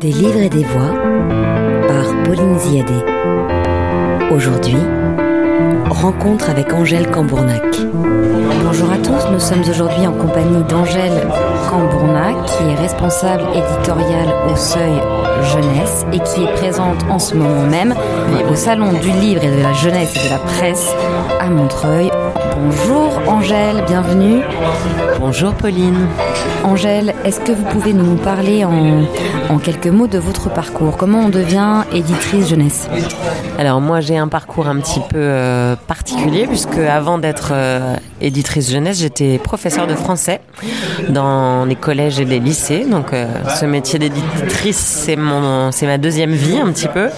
Des livres et des voix par Pauline Ziadé. Aujourd'hui, rencontre avec Angèle Cambournac. Bonjour à tous, nous sommes aujourd'hui en compagnie d'Angèle Qui est responsable éditoriale au Seuil Jeunesse et qui est présente en ce moment même au Salon du Livre et de la Jeunesse et de la Presse à Montreuil. Bonjour Angèle, bienvenue. Bonjour Pauline. Angèle, est-ce que vous pouvez nous parler en, en, quelques mots de votre parcours? Comment on devient éditrice jeunesse? Alors moi j'ai un parcours un petit peu euh, particulier puisque avant d'être euh, éditrice jeunesse j'étais professeur de français dans les collèges et les lycées. Donc euh, ce métier d'éditrice c'est mon c'est ma deuxième vie un petit peu.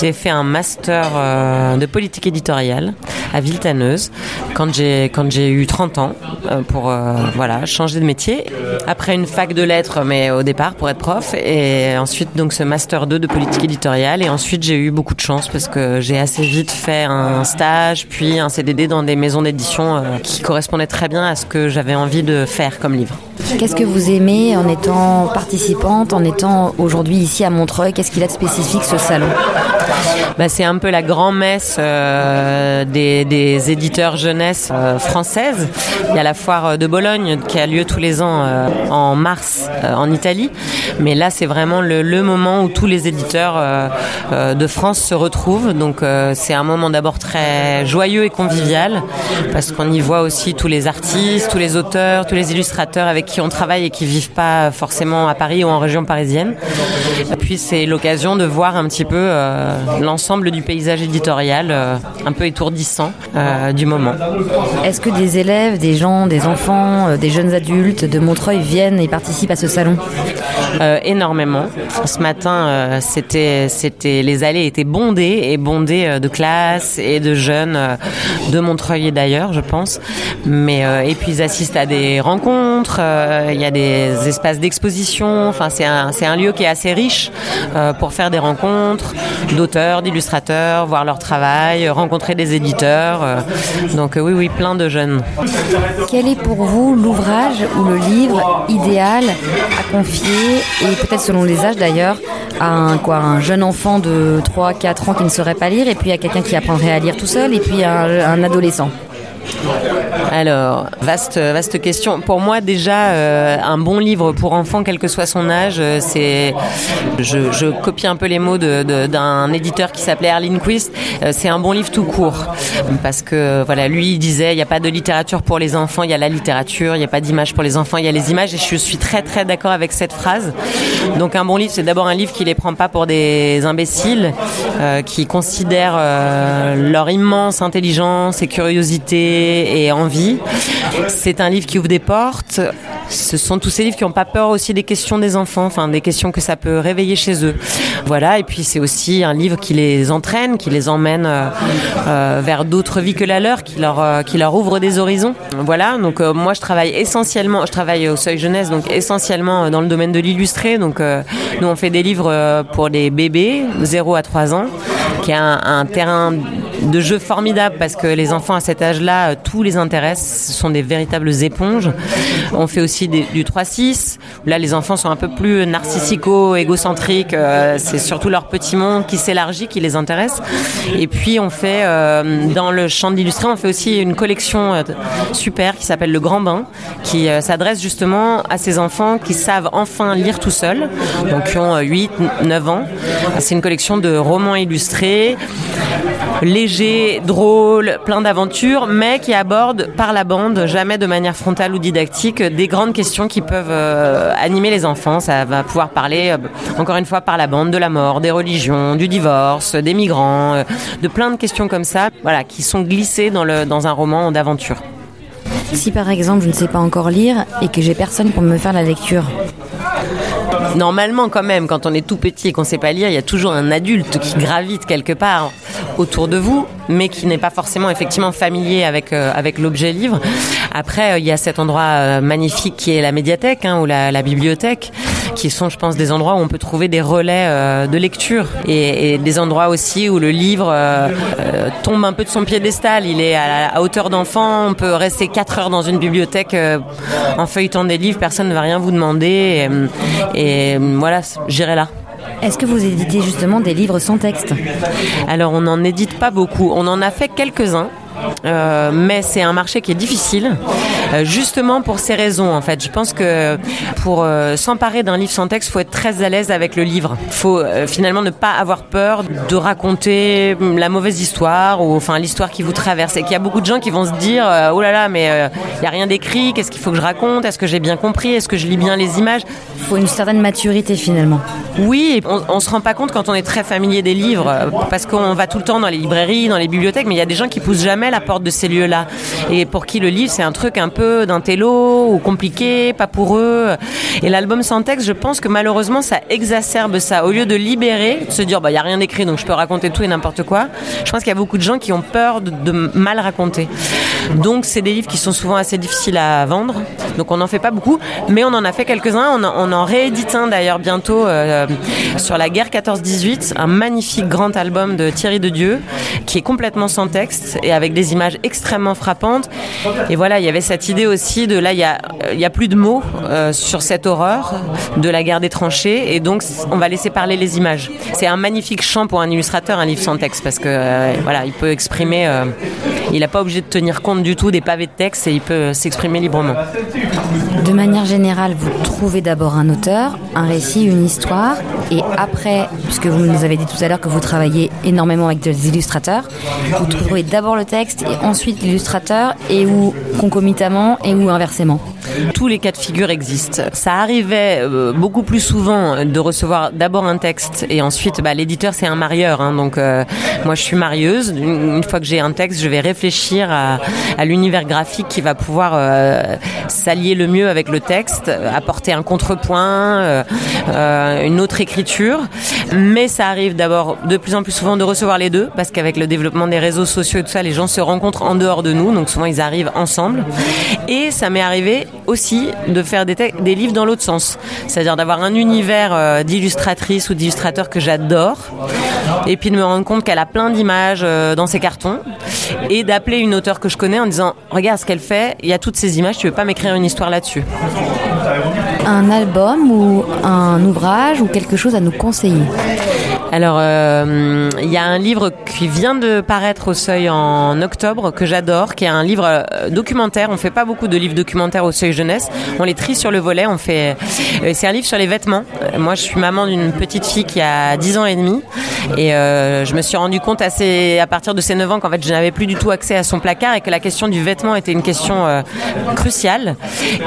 J'ai fait un master euh, de politique éditoriale à Villetaneuse quand j'ai quand j'ai eu 30 ans euh, pour voilà changer de métier après une fac de lettres, mais au départ pour être prof, et ensuite donc ce master 2 de politique éditoriale, et ensuite j'ai eu beaucoup de chance parce que j'ai assez vite fait un stage, puis un CDD dans des maisons d'édition qui correspondaient très bien à ce que j'avais envie de faire comme livre. Qu'est-ce que vous aimez en étant participante, en étant aujourd'hui ici à Montreuil? Qu'est-ce qu'il a de spécifique ce salon? Bah, C'est un peu la grand-messe euh, des, éditeurs jeunesse euh, françaises. Il y a la foire de Bologne qui a lieu tous les ans euh, en mars en Italie. Mais là, c'est vraiment le, le, moment où tous les éditeurs de France se retrouvent. Donc c'est un moment d'abord très joyeux et convivial parce qu'on y voit aussi tous les artistes, tous les auteurs, tous les illustrateurs avec qui on travaille et qui vivent pas forcément à Paris ou en région parisienne. Et puis c'est l'occasion de voir un petit peu euh, l'ensemble du paysage éditorial, euh, un peu étourdissant euh, du moment. Est-ce que des élèves, des gens, des enfants, des jeunes adultes de Montreuil viennent et participent à ce salon? Énormément. Ce matin, c'était, c'était, les allées étaient bondées et bondées de classes et de jeunes de Montreuil et d'ailleurs, je pense. Mais et puis ils assistent à des rencontres. Il y a des espaces d'exposition. Enfin, c'est un, un lieu qui est assez riche euh, pour faire des rencontres d'auteurs, d'illustrateurs, voir leur travail, rencontrer des éditeurs. Euh, donc euh, oui, oui, plein de jeunes. Quel est pour vous l'ouvrage ou le livre idéal à confier, et peut-être selon les âges d'ailleurs, à un, quoi, un jeune enfant de 3-4 ans qui ne saurait pas lire, et puis à quelqu'un qui apprendrait à lire tout seul, et puis à un adolescent? Alors, vaste, vaste question. Pour moi, déjà, euh, un bon livre pour enfant, quel que soit son âge, euh, c'est. Je, copie un peu les mots d'un éditeur qui s'appelait Erlin Quist. Euh, c'est un bon livre tout court. Parce que, voilà, lui, il disait il n'y a pas de littérature pour les enfants, il y a la littérature, il n'y a pas d'image pour les enfants, il y a les images. Et je suis très, très d'accord avec cette phrase. Donc, un bon livre, c'est d'abord un livre qui les prend pas pour des imbéciles, euh, qui considèrent euh, leur immense intelligence et curiosité et envie. C'est un livre qui ouvre des portes. Ce sont tous ces livres qui n'ont pas peur aussi des questions des enfants, enfin des questions que ça peut réveiller chez eux. Voilà, et puis c'est aussi un livre qui les entraîne, qui les emmène euh, euh, vers d'autres vies que la leur, qui leur, euh, ouvre des horizons. Voilà, donc moi je travaille essentiellement, je travaille au Seuil Jeunesse, donc essentiellement dans le domaine de l'illustré. Donc nous on fait des livres pour les bébés, 0 à 3 ans, qui est un terrain de jeu formidable parce que les enfants à cet âge-là, tout les intéresse, ce sont des véritables éponges. On fait aussi du 3-6, là les enfants sont un peu plus narcissico, égocentriques, euh, c'est surtout leur petit monde qui s'élargit, qui les intéresse. Et puis on fait, euh, dans le champ de l'illustré, on fait aussi une collection euh, super qui s'appelle Le Grand Bain, qui euh, s'adresse justement à ces enfants qui savent enfin lire tout seuls, donc qui ont 8, 9 ans. C'est une collection de romans illustrés léger, drôle, plein d'aventures, mais qui aborde par la bande, jamais de manière frontale ou didactique, des grandes questions qui peuvent euh, animer les enfants. Ça va pouvoir parler, euh, encore une fois, par la bande, de la mort, des religions, du divorce, des migrants, euh, de plein de questions comme ça, voilà, qui sont glissées dans, dans un roman d'aventure. Si par exemple je ne sais pas encore lire et que j'ai personne pour me faire la lecture, Normalement, quand même, quand on est tout petit et qu'on ne sait pas lire, il y a toujours un adulte qui gravite quelque part autour de vous, mais qui n'est pas forcément effectivement familier avec euh, avec l'objet livre. Après, euh, il y a cet endroit euh, magnifique qui est la médiathèque hein, ou la, la, bibliothèque, qui sont, je pense, des endroits où on peut trouver des relais euh, de lecture et, et, des endroits aussi où le livre euh, tombe un peu de son piédestal. Il est à, hauteur d'enfant. On peut rester quatre heures dans une bibliothèque en feuilletant des livres. Personne ne va rien vous demander. Et, et voilà, j'irai là. Est-ce que vous éditez justement des livres sans texte? Alors on n'en édite pas beaucoup. On en a fait quelques-uns. Euh, mais c'est un marché qui est difficile, euh, justement pour ces raisons. En fait, je pense que pour euh, s'emparer d'un livre sans texte, faut être très à l'aise avec le livre. Faut finalement ne pas avoir peur de raconter la mauvaise histoire ou enfin l'histoire qui vous traverse. Et qu'il y a beaucoup de gens qui vont se dire oh là là, mais il y a rien d'écrit. Qu'est-ce qu'il faut que je raconte? Est-ce que j'ai bien compris? Est-ce que je lis bien les images? Il faut une certaine maturité finalement. Oui, on, on se rend pas compte quand on est très familier des livres parce qu'on va tout le temps dans les librairies, dans les bibliothèques, mais il y a des gens qui poussent jamais la porte de ces lieux-là. Et pour qui le livre, c'est un truc un peu d'un télo ou compliqué, pas pour eux. Et l'album sans texte, je pense que malheureusement, ça exacerbe ça. Au lieu de libérer, de se dire, bah, il n'y a rien d'écrit, donc je peux raconter tout et n'importe quoi, je pense qu'il y a beaucoup de gens qui ont peur de, mal raconter. Donc, c'est des livres qui sont souvent assez difficiles à vendre. Donc, on n'en fait pas beaucoup, mais on en a fait quelques-uns. On, en, réédite un d'ailleurs bientôt euh, sur la guerre 14-18, un magnifique grand album de Thierry de Dieu qui est complètement sans texte et avec des images extrêmement frappantes. Et voilà, il y avait cette idée aussi de là, il y a, a plus de mots euh, sur cette horreur de la guerre des tranchées, et donc on va laisser parler les images. C'est un magnifique champ pour un illustrateur, un livre sans texte, parce que euh, voilà, il peut exprimer. Euh, il n'a pas obligé de tenir compte du tout des pavés de texte et il peut s'exprimer librement. De manière générale, vous trouvez d'abord un auteur, un récit, une histoire, et après, puisque vous nous avez dit tout à l'heure que vous travaillez énormément avec des illustrateurs, vous trouvez d'abord le texte et ensuite l'illustrateur, et ou concomitamment, et ou inversement tous les cas de figure existent. Ça arrivait euh, beaucoup plus souvent de recevoir d'abord un texte et ensuite bah, l'éditeur c'est un marieur. Hein, donc euh, moi je suis marieuse. Une, fois que j'ai un texte, je vais réfléchir à, l'univers graphique qui va pouvoir euh, s'allier le mieux avec le texte, apporter un contrepoint, une autre écriture. Mais ça arrive d'abord de plus en plus souvent de recevoir les deux parce qu'avec le développement des réseaux sociaux et tout ça, les gens se rencontrent en dehors de nous. Donc souvent ils arrivent ensemble. Et ça m'est arrivé aussi de faire des, livres dans l'autre sens. C'est-à-dire d'avoir un univers euh, d'illustratrice ou d'illustrateur que j'adore, et puis de me rendre compte qu'elle a plein d'images euh, dans ses cartons, et d'appeler une auteure que je connais en disant Regarde ce qu'elle fait, il y a toutes ces images, tu veux pas m'écrire une histoire là-dessus Un album ou un ouvrage ou quelque chose à nous conseiller? Alors, euh, il y a un livre qui vient de paraître au Seuil en octobre que j'adore, qui est un livre euh, documentaire. On fait pas beaucoup de livres documentaires au Seuil jeunesse. On les trie sur le volet. On fait. Euh, c'est un livre sur les vêtements. Moi, je suis maman d'une petite fille qui a 10 ans et demi, et je me suis rendu compte assez à partir de ses 9 ans qu'en fait, je n'avais plus du tout accès à son placard et que la question du vêtement était une question cruciale.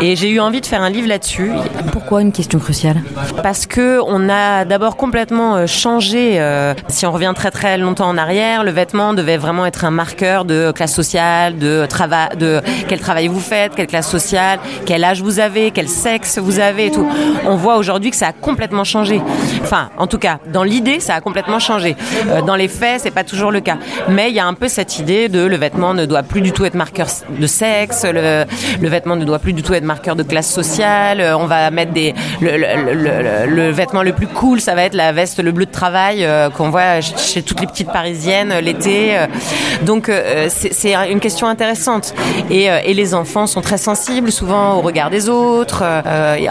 Et j'ai eu envie de faire un livre là-dessus. Pourquoi une question cruciale? Parce que on a d'abord complètement changé euh, si on revient très très longtemps en arrière, le vêtement devait vraiment être un marqueur de classe sociale, de travail, de quel travail vous faites, quelle classe sociale, quel âge vous avez, quel sexe vous avez et tout. On voit aujourd'hui que ça a complètement changé. Enfin, en tout cas, dans l'idée, ça a complètement changé. Euh, dans les faits, c'est pas toujours le cas. Mais il y a un peu cette idée de le vêtement ne doit plus du tout être marqueur de sexe, le, vêtement ne doit plus du tout être marqueur de classe sociale. On va mettre des le vêtement le plus cool, ça va être la veste, le bleu de travail euh, qu'on voit chez toutes les petites parisiennes euh, l'été. Euh. Donc c'est une question intéressante. Et, et, les enfants sont très sensibles souvent au regard des autres,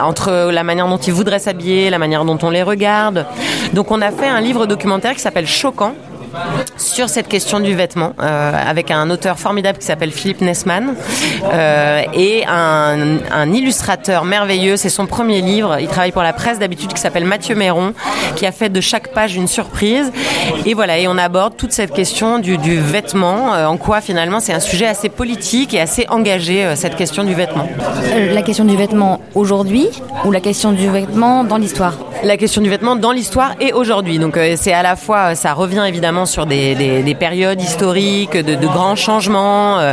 entre la manière dont ils voudraient s'habiller, la manière dont on les regarde. Donc on a fait un livre documentaire qui s'appelle Choquant sur cette question du vêtement euh, avec un auteur formidable qui s'appelle Philippe Nessman euh, et un, illustrateur merveilleux. C'est son premier livre. Il travaille pour la presse d'habitude qui s'appelle Mathieu Méron qui a fait de chaque page une surprise. Et voilà, et on aborde toute cette question du, vêtement, euh, en quoi finalement c'est un sujet assez politique et assez engagé, cette question du vêtement. La question du vêtement aujourd'hui ou la question du vêtement dans l'histoire? La question du vêtement dans l'histoire et aujourd'hui. Donc c'est à la fois, ça revient évidemment sur des, des, périodes historiques, de, de grands changements, euh,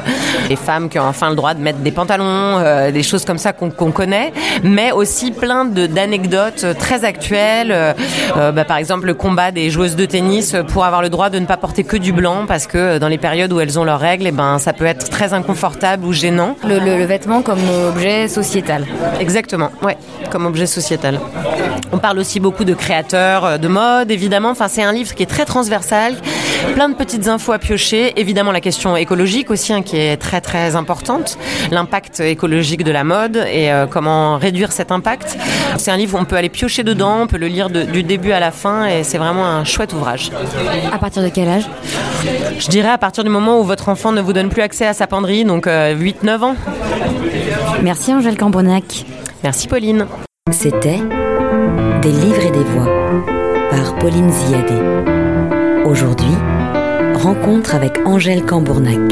des femmes qui ont enfin le droit de mettre des pantalons, euh, des choses comme ça qu'on connaît, mais aussi plein d'anecdotes très actuelles. Euh, bah, par exemple, le combat des joueuses de tennis pour avoir le droit de ne pas porter que du blanc, parce que dans les périodes où elles ont leurs règles, et eh ben, ça peut être très inconfortable ou gênant. Le, le, le vêtement comme objet sociétal. Exactement, ouais, comme objet sociétal. On parle aussi beaucoup de créateurs de mode, évidemment. Enfin, c'est un livre qui est très transversal, Plein de petites infos à piocher. Évidemment, la question écologique aussi, hein, qui est très très importante. L'impact écologique de la mode et euh, comment réduire cet impact. C'est un livre où on peut aller piocher dedans, on peut le lire de- du début à la fin et c'est vraiment un chouette ouvrage. À partir de quel âge? Je dirais à partir du moment où votre enfant ne vous donne plus accès à sa penderie, donc 8-9 ans. Merci Angèle Cambronac. Merci Pauline. C'était Des livres et des voix par Pauline Ziadé. Aujourd'hui, rencontre avec Angèle Cambournac.